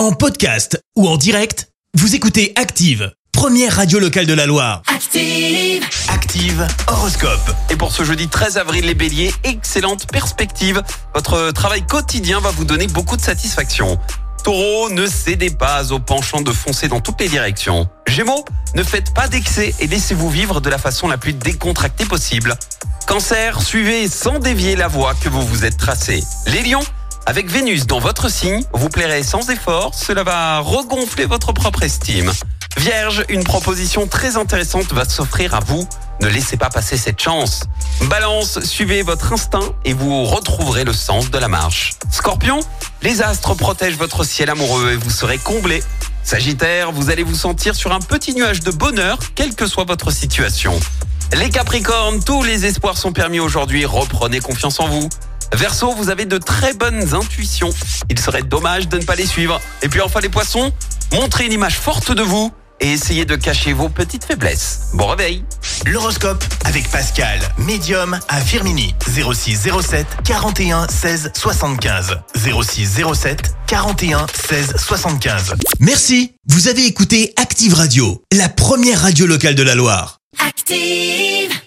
En podcast ou en direct, vous écoutez Active, première radio locale de la Loire. Active. Active Horoscope. Et pour ce jeudi 13 avril, les béliers, excellente perspective. Votre travail quotidien va vous donner beaucoup de satisfaction. Taureau, ne cédez pas au penchant de foncer dans toutes les directions. Gémeaux, ne faites pas d'excès et laissez-vous vivre de la façon la plus décontractée possible. Cancer, suivez sans dévier la voie que vous vous êtes tracée. Les lions, avec Vénus dans votre signe, vous plairez sans effort, cela va regonfler votre propre estime. Vierge, une proposition très intéressante va s'offrir à vous. Ne laissez pas passer cette chance. Balance, suivez votre instinct et vous retrouverez le sens de la marche. Scorpion, les astres protègent votre ciel amoureux et vous serez comblé. Sagittaire, vous allez vous sentir sur un petit nuage de bonheur, quelle que soit votre situation. Les Capricornes, tous les espoirs sont permis aujourd'hui, reprenez confiance en vous. Verseau, vous avez de très bonnes intuitions. Il serait dommage de ne pas les suivre. Et puis enfin les poissons, montrez une image forte de vous et essayez de cacher vos petites faiblesses. Bon réveil L'horoscope avec Pascal, médium à Firmini. 06 07 41 16 75. 06 07 41 16 75. Merci, vous avez écouté Active Radio, la première radio locale de la Loire. Active.